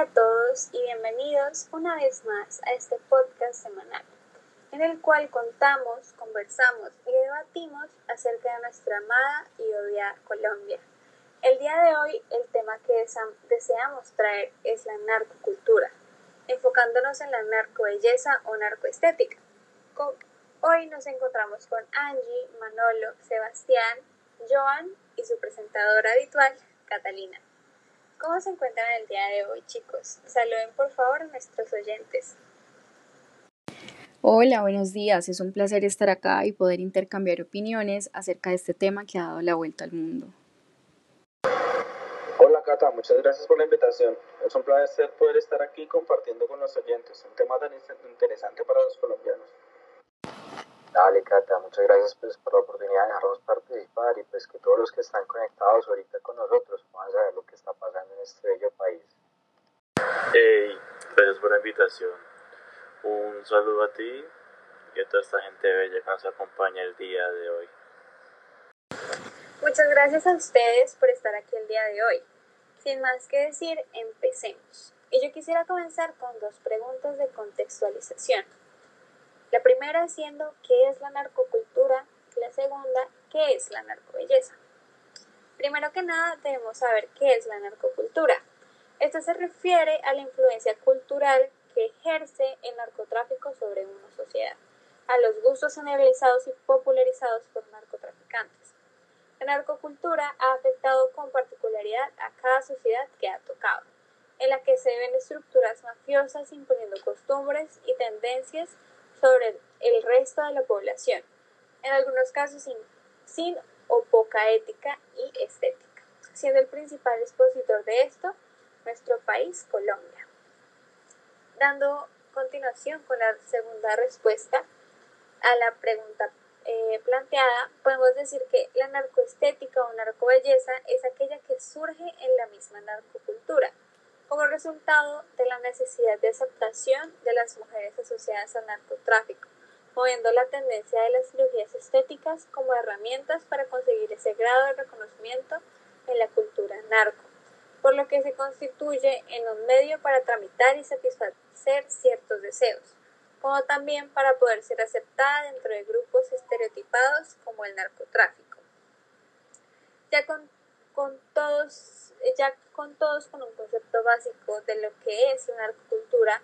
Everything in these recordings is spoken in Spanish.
A todos y bienvenidos una vez más a este podcast semanal, en el cual contamos, conversamos y debatimos acerca de nuestra amada y odiada Colombia. El día de hoy el tema que deseamos traer es la narcocultura, enfocándonos en la narcobelleza o narcoestética. Hoy nos encontramos con Angie, Manolo, Sebastián, Joan y su presentadora habitual, Catalina. ¿Cómo se encuentran el día de hoy, chicos? Saluden por favor a nuestros oyentes. Hola, buenos días. Es un placer estar acá y poder intercambiar opiniones acerca de este tema que ha dado la vuelta al mundo. Hola Cata, muchas gracias por la invitación. Es un placer poder estar aquí compartiendo con los oyentes un tema tan interesante para los colombianos. Dale, Cata, muchas gracias pues, por la oportunidad de dejarnos participar y pues que todos los que están conectados ahorita con nosotros puedan saber lo que está pasando en este bello país. Hey, gracias por la invitación. Un saludo a ti y a toda esta gente bella que nos acompaña el día de hoy. Muchas gracias a ustedes por estar aquí el día de hoy. Sin más que decir, empecemos. Y yo quisiera comenzar con dos preguntas de contextualización. La primera siendo qué es la narcocultura la segunda qué es la narcobelleza. Primero que nada debemos saber qué es la narcocultura. Esta se refiere a la influencia cultural que ejerce el narcotráfico sobre una sociedad, a los gustos generalizados y popularizados por narcotraficantes. La narcocultura ha afectado con particularidad a cada sociedad que ha tocado, en la que se ven estructuras mafiosas imponiendo costumbres y tendencias sobre el resto de la población, en algunos casos sin, o poca ética y estética, siendo el principal expositor de esto nuestro país, Colombia. Dando continuación con la segunda respuesta a la pregunta eh, planteada, podemos decir que la narcoestética o narcobelleza es aquella que surge en la misma narcocultura, como resultado de la necesidad de aceptación de las mujeres asociadas al narcotráfico, moviendo la tendencia de las cirugías estéticas como herramientas para conseguir ese grado de reconocimiento en la cultura narco, por lo que se constituye en un medio para tramitar y satisfacer ciertos deseos, como también para poder ser aceptada dentro de grupos estereotipados como el narcotráfico. Ya con, con todos ya con todos con un concepto básico de lo que es la narcocultura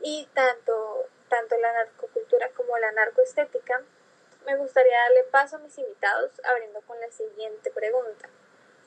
y tanto, tanto la narcocultura como la narcoestética, me gustaría darle paso a mis invitados abriendo con la siguiente pregunta.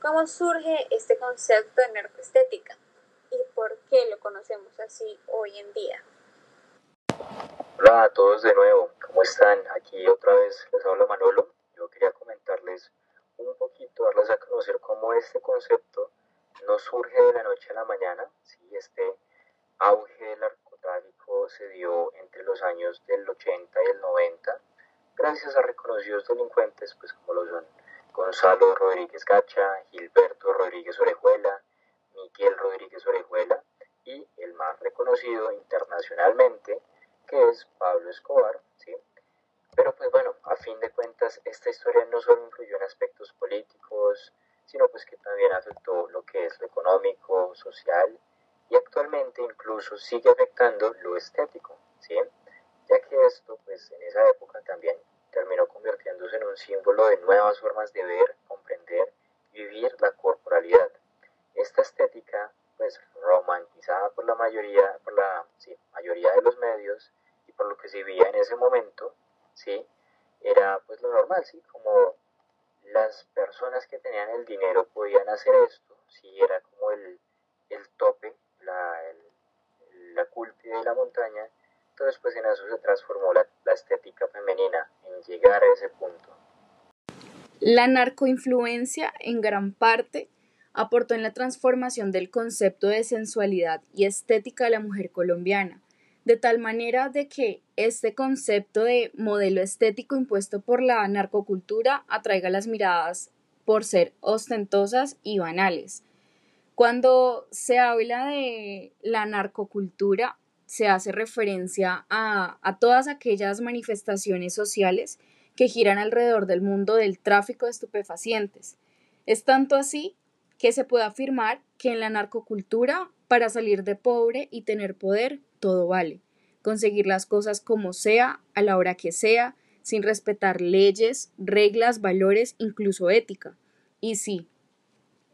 ¿Cómo surge este concepto de narcoestética y por qué lo conocemos así hoy en día? Hola a todos de nuevo, ¿cómo están? Aquí otra vez les habla Manolo. Yo quería comentarles un poquito, darles a conocer cómo este concepto no surge de la noche a la mañana, ¿sí? este auge del narcotráfico se dio entre los años del 80 y el 90, gracias a reconocidos delincuentes, pues como lo son Gonzalo Rodríguez Gacha, Gilberto Rodríguez Orejuela, Miguel Rodríguez Orejuela y el más reconocido internacionalmente, que es Pablo Escobar, ¿sí? Pero pues bueno, a fin de cuentas, esta historia no solo influyó en aspectos políticos, sino pues que también afectó lo que es lo económico, social y actualmente incluso sigue afectando lo estético, ¿sí? Ya que esto pues en esa época también terminó convirtiéndose en un símbolo de nuevas formas de ver, comprender y vivir la corporalidad. Esta estética pues romantizada por la mayoría, por la mayoría de los medios y por lo que se vivía en ese momento, ¿sí? Era pues lo normal, ¿sí? Como las personas que tenían el dinero podían hacer esto, ¿sí? Era como el, el tope, la, el, la de la montaña. Entonces pues en eso se transformó la, la estética femenina, en llegar a ese punto. La narcoinfluencia en gran parte aportó en la transformación del concepto de sensualidad y estética de la mujer colombiana, de tal manera de que este concepto de modelo estético impuesto por la narcocultura atraiga las miradas por ser ostentosas y banales. Cuando se habla de la narcocultura, se hace referencia a, a, todas aquellas manifestaciones sociales que giran alrededor del mundo del tráfico de estupefacientes. Es tanto así que se puede afirmar que en la narcocultura Para salir de pobre y tener poder, todo vale. Conseguir las cosas como sea, a la hora que sea, sin respetar leyes, reglas, valores, incluso ética. Y sí,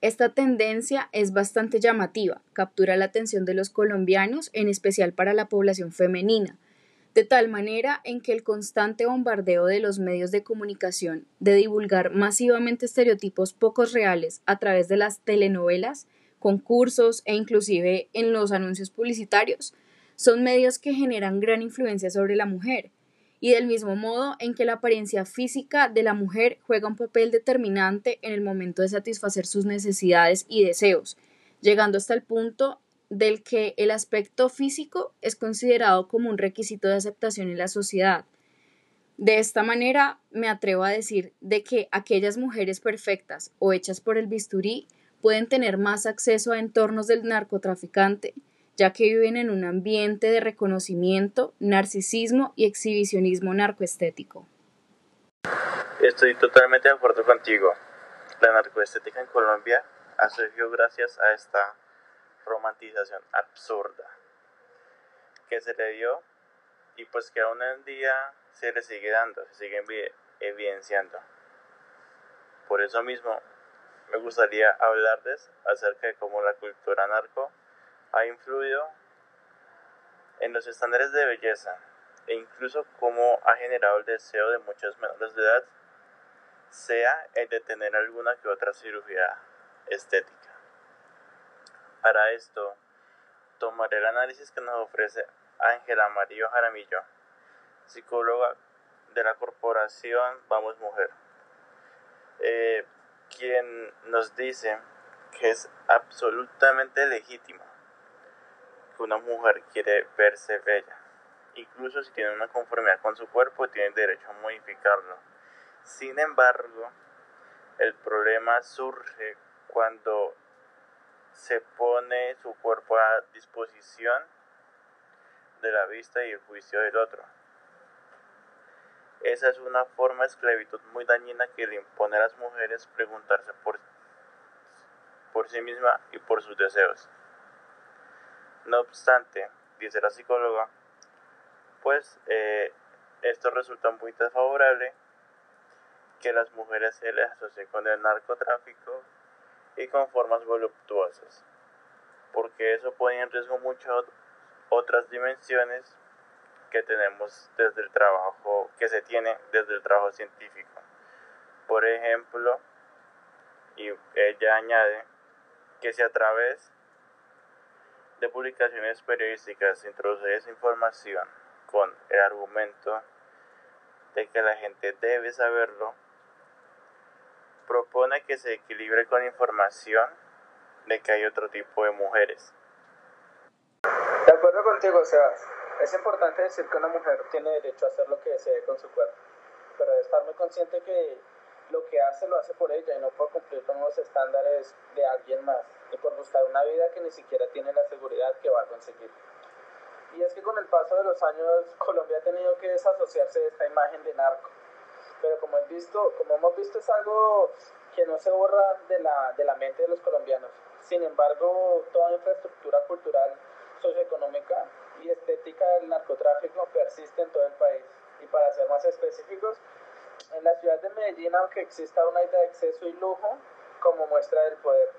esta tendencia es bastante llamativa, captura la atención de los colombianos, en especial para la población femenina, de tal manera en que el constante bombardeo de los medios de comunicación de divulgar masivamente estereotipos pocos reales a través de las telenovelas, concursos e inclusive en los anuncios publicitarios, son medios que generan gran influencia sobre la mujer, y del mismo modo en que la apariencia física de la mujer juega un papel determinante en el momento de satisfacer sus necesidades y deseos, llegando hasta el punto del que el aspecto físico es considerado como un requisito de aceptación en la sociedad. De esta manera, me atrevo a decir de que aquellas mujeres perfectas o hechas por el bisturí pueden tener más acceso a entornos del narcotraficante, ya que viven en un ambiente de reconocimiento, narcisismo y exhibicionismo narcoestético. Estoy totalmente de acuerdo contigo. La narcoestética en Colombia ha surgido gracias a esta romantización absurda que se le dio y pues que aún en día se le sigue dando, se sigue evidenciando. Por eso mismo me gustaría hablarles acerca de cómo la cultura narco ha influido en los estándares de belleza e incluso cómo ha generado el deseo de muchos menores de edad, sea el de tener alguna que otra cirugía estética. Para esto, tomaré el análisis que nos ofrece Ángela María Jaramillo, psicóloga de la corporación Vamos Mujer, eh, quien nos dice que es absolutamente legítimo que una mujer quiere verse bella. Incluso si tiene una conformidad con su cuerpo, tiene derecho a modificarlo. Sin embargo, el problema surge cuando se pone su cuerpo a disposición de la vista y el juicio del otro. Esa es una forma de esclavitud muy dañina que le impone a las mujeres preguntarse por, por sí misma y por sus deseos. No obstante, dice la psicóloga, pues eh, esto resulta muy desfavorable que las mujeres se les asocien con el narcotráfico y con formas voluptuosas, porque eso pone en riesgo muchas otras dimensiones que tenemos desde el trabajo, que se tiene desde el trabajo científico. Por ejemplo, y ella añade que si a través de publicaciones periodísticas se introduce esa información con el argumento de que la gente debe saberlo, propone que se equilibre con información de que hay otro tipo de mujeres. De acuerdo contigo, Sebas. Es importante decir que una mujer tiene derecho a hacer lo que desee con su cuerpo, pero debe estar muy consciente que lo que hace lo hace por ella y no por cumplir con los estándares de alguien más y por buscar una vida que ni siquiera tiene la seguridad que va a conseguir. Y es que con el paso de los años Colombia ha tenido que desasociarse de esta imagen de narco pero como, he visto, como hemos visto es algo que no se borra de la, de la mente de los colombianos. Sin embargo, toda infraestructura cultural, socioeconómica y estética del narcotráfico persiste en todo el país. Y para ser más específicos, en la ciudad de Medellín, aunque exista una idea de exceso y lujo, como muestra del poder.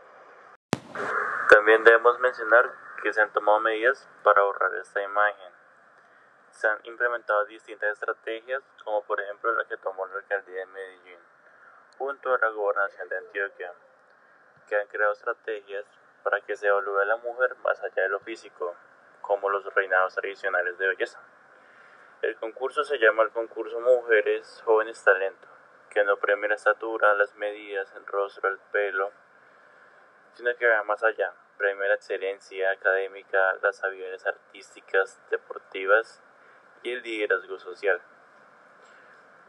También debemos mencionar que se han tomado medidas para ahorrar esta imagen se han implementado distintas estrategias, como por ejemplo la que tomó la alcaldía de Medellín, junto a la gobernación de Antioquia, que han creado estrategias para que se evalúe a la mujer más allá de lo físico, como los reinados tradicionales de belleza. El concurso se llama el concurso Mujeres Jóvenes Talento, que no premia la estatura, las medidas, el rostro, el pelo, sino que va más allá, premia la excelencia académica, las habilidades artísticas, deportivas y el liderazgo social.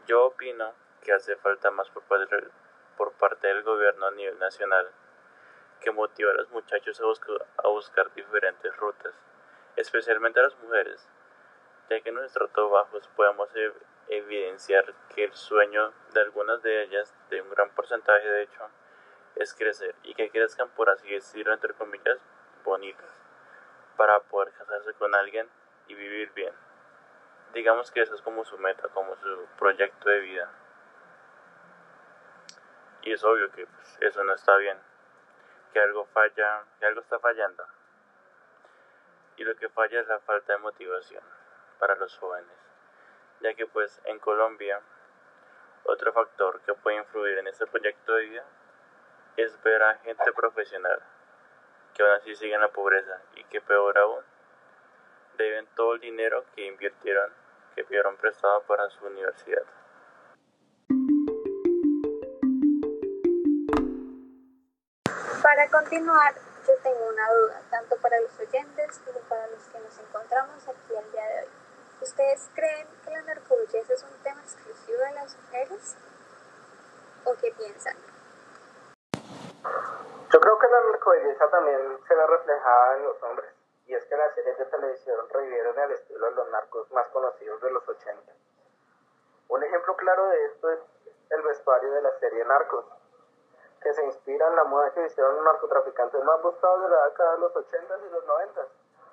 Yo opino que hace falta más por parte, por parte del gobierno a nivel nacional que motive a los muchachos a buscar, diferentes rutas, especialmente a las mujeres, ya que en nuestros trabajos podemos evidenciar que el sueño de algunas de ellas, de un gran porcentaje de hecho, es crecer y que crezcan por así decirlo entre comillas bonitas. para poder casarse con alguien y vivir bien. Digamos que eso es como su meta, como su proyecto de vida. Y es obvio que pues, eso no está bien, que algo falla, que algo está fallando. Y lo que falla es la falta de motivación para los jóvenes, ya que pues en Colombia otro factor que puede influir en este proyecto de vida es ver a gente profesional que aún así siguen en la pobreza y que peor aún deben todo el dinero que invirtieron, que pidieron prestado para su universidad. Para continuar, tengo una duda, tanto para los oyentes como para los que nos encontramos aquí el día de hoy. ¿Ustedes creen que la narcobelleza es un tema exclusivo de las mujeres? ¿O qué piensan? Yo creo que la narcobelleza también se ve reflejada en los hombres, y es que las series de televisión revivieron el estilo de los narcos más conocidos de los 80. Un ejemplo claro de esto es el vestuario de la serie Narcos, que se inspira en la moda que hicieron los narcotraficantes más buscados de la década de los 80 y los 90.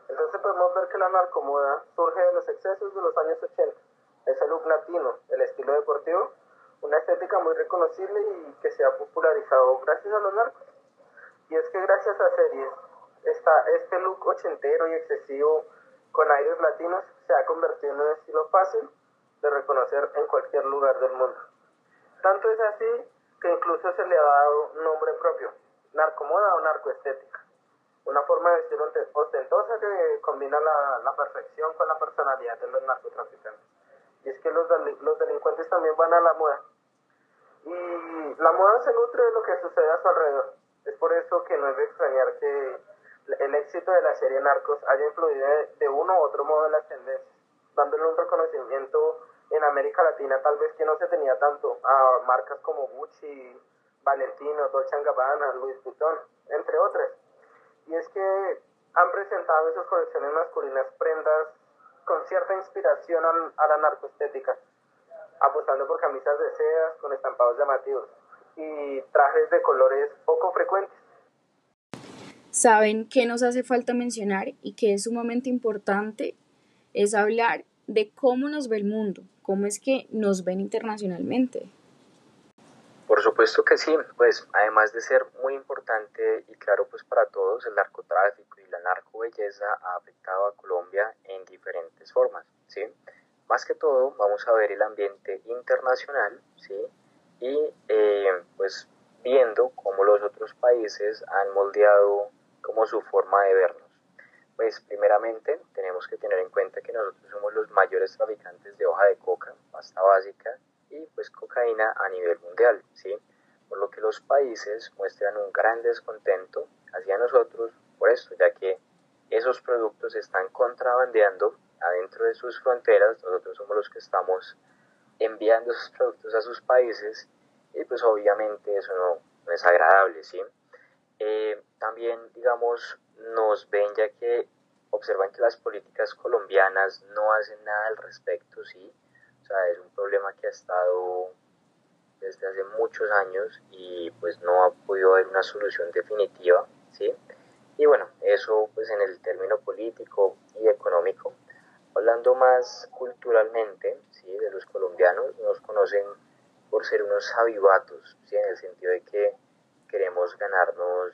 Entonces podemos ver que la narcomoda surge de los excesos de los años 80. Ese look latino, el estilo deportivo, una estética muy reconocible y que se ha popularizado gracias a los narcos. Y es que gracias a series, esta, este look ochentero y excesivo con aires latinos se ha convertido en un estilo fácil de reconocer en cualquier lugar del mundo. Tanto es así que incluso se le ha dado nombre propio, narcomoda o narcoestética una forma de vestir ostentosa que combina la, la, perfección con la personalidad de los narcotraficantes. Y es que los, los delincuentes también van a la moda. Y la moda se nutre de lo que sucede a su alrededor. Es por eso que no es de extrañar que el éxito de la serie Narcos haya influido de, uno u otro modo en las tendencias, dándole un reconocimiento en América Latina tal vez que no se tenía tanto a marcas como Gucci, Valentino, Dolce Gabbana, Louis Vuitton, entre otras y es que han presentado en sus colecciones masculinas prendas con cierta inspiración a la narcoestética, apostando por camisas de seda con estampados llamativos y trajes de colores poco frecuentes. ¿Saben qué nos hace falta mencionar y que es sumamente importante? Es hablar de cómo nos ve el mundo, cómo es que nos ven internacionalmente. Por supuesto que sí, pues además de ser muy importante y claro pues para todos, el narcotráfico y la narcobelleza ha afectado a Colombia en diferentes formas, ¿sí? Más que todo vamos a ver el ambiente internacional, ¿sí? Y eh, pues viendo cómo los otros países han moldeado como su forma de vernos. Pues primeramente tenemos que tener en cuenta que nosotros somos los mayores traficantes de hoja de coca, pasta básica y pues cocaína a nivel mundial, ¿sí? Por lo que los países muestran un gran descontento hacia nosotros por esto, ya que esos productos se están contrabandeando adentro de sus fronteras, nosotros somos los que estamos enviando esos productos a sus países y pues obviamente eso no, es agradable, ¿sí? Eh, también, digamos, nos ven ya que observan que las políticas colombianas no hacen nada al respecto, ¿sí? O sea, es un problema que ha estado desde hace muchos años y pues no ha podido haber una solución definitiva, ¿sí? Y bueno, eso pues en el término político y económico. Hablando más culturalmente, ¿sí? De los colombianos, nos conocen por ser unos avivatos, ¿sí? En el sentido de que queremos ganarnos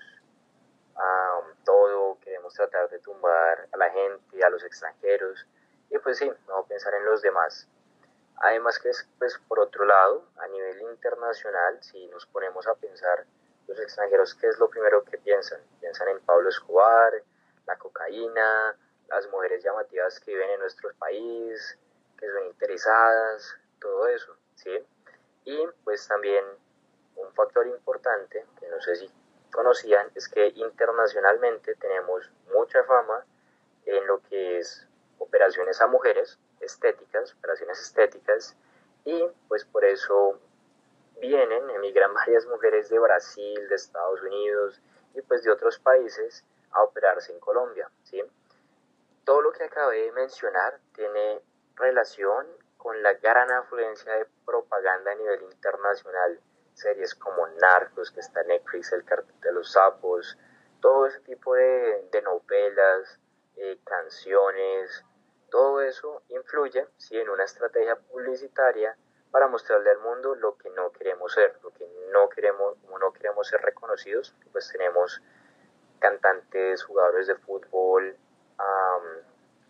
a todo, queremos tratar de tumbar a la gente, a los extranjeros, y pues sí, no pensar en los demás. Además que, pues, por otro lado, a nivel internacional, si nos ponemos a pensar los extranjeros, ¿qué es lo primero que piensan? Piensan en Pablo Escobar, la cocaína, las mujeres llamativas que viven en nuestro país, que son interesadas, todo eso, ¿sí? Y pues también un factor importante, que no sé si conocían, es que internacionalmente tenemos mucha fama en lo que es operaciones a mujeres, estéticas, operaciones estéticas, y pues por eso vienen, emigran varias mujeres de Brasil, de Estados Unidos y pues de otros países a operarse en Colombia, ¿sí? Todo lo que acabé de mencionar tiene relación con la gran afluencia de propaganda a nivel internacional, series como Narcos, que está en Netflix, El cartel de los sapos, todo ese tipo de, de novelas, eh, canciones, todo eso influye ¿sí? en una estrategia publicitaria para mostrarle al mundo lo que no queremos ser, lo que no queremos, como no queremos ser reconocidos, pues tenemos cantantes, jugadores de fútbol,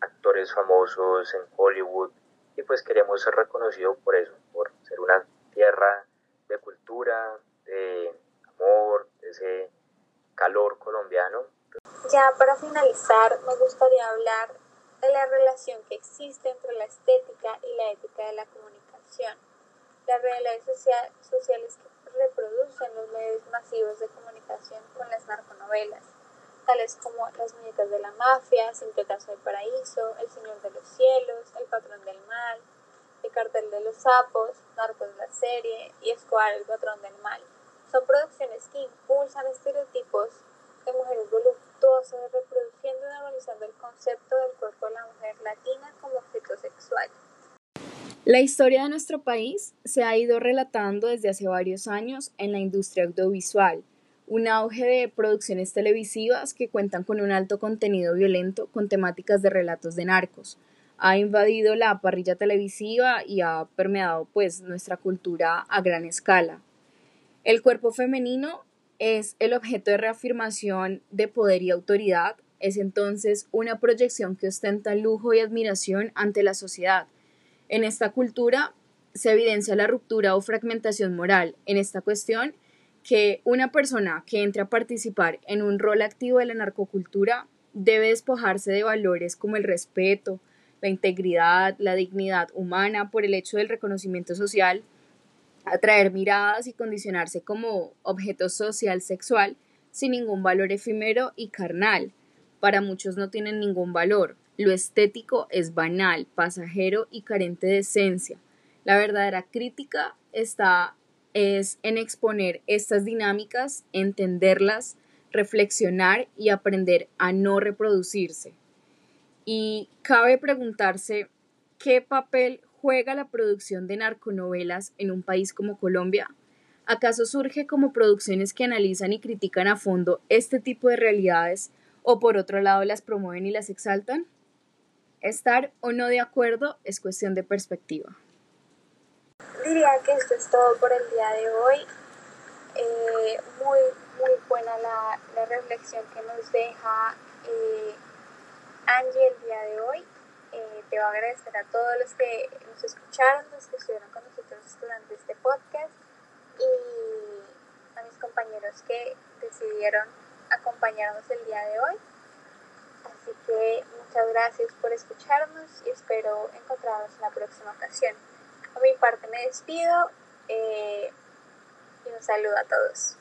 actores famosos en Hollywood y pues queremos ser reconocidos por eso, por ser una tierra de cultura, de amor, ese calor colombiano. Ya para finalizar, me gustaría hablar de la relación que existe entre la estética y la ética de la comunicación. Las redes sociales que reproducen los medios masivos de comunicación con las narconovelas, tales como Las muñecas de la mafia, Sin pedazo del paraíso, El señor de los cielos, El patrón del mal, El cartel de los sapos, Narcos la serie y Escobar el patrón del mal. Son producciones que impulsan estereotipos de mujeres voluptuosas, reproduciendo y normalizando el concepto del cuerpo de la mujer latina como objeto sexual. La historia de nuestro país se ha ido relatando desde hace varios años en la industria audiovisual, un auge de producciones televisivas que cuentan con un alto contenido violento con temáticas de relatos de narcos. Ha invadido la parrilla televisiva y ha permeado pues nuestra cultura a gran escala. El cuerpo femenino es el objeto de reafirmación de poder y autoridad, es entonces una proyección que ostenta lujo y admiración ante la sociedad. En esta cultura se evidencia la ruptura o fragmentación moral. En esta cuestión que una persona que entre a participar en un rol activo de la narcocultura debe despojarse de valores como el respeto, la integridad, la dignidad humana por el hecho del reconocimiento social, atraer miradas y condicionarse como objeto social sexual sin ningún valor efímero y carnal. Para muchos no tienen ningún valor, lo estético es banal, pasajero y carente de esencia. La verdadera crítica está es en exponer estas dinámicas, entenderlas, reflexionar y aprender a no reproducirse. Y cabe preguntarse qué papel juega la producción de narconovelas en un país como Colombia. ¿Acaso surge como producciones que analizan y critican a fondo este tipo de realidades o por otro lado las promueven y las exaltan? Estar o no de acuerdo es cuestión de perspectiva. Diría que esto es todo por el día de hoy. Eh, muy, muy buena la, la, reflexión que nos deja eh, Angie el día de hoy. Eh, te voy a agradecer a todos los que nos escucharon, los que estuvieron con nosotros durante este podcast y a mis compañeros que decidieron acompañarnos el día de hoy. Así que muchas gracias por escucharnos y espero encontrarnos en la próxima ocasión. A mi parte me despido eh, y un saludo a todos.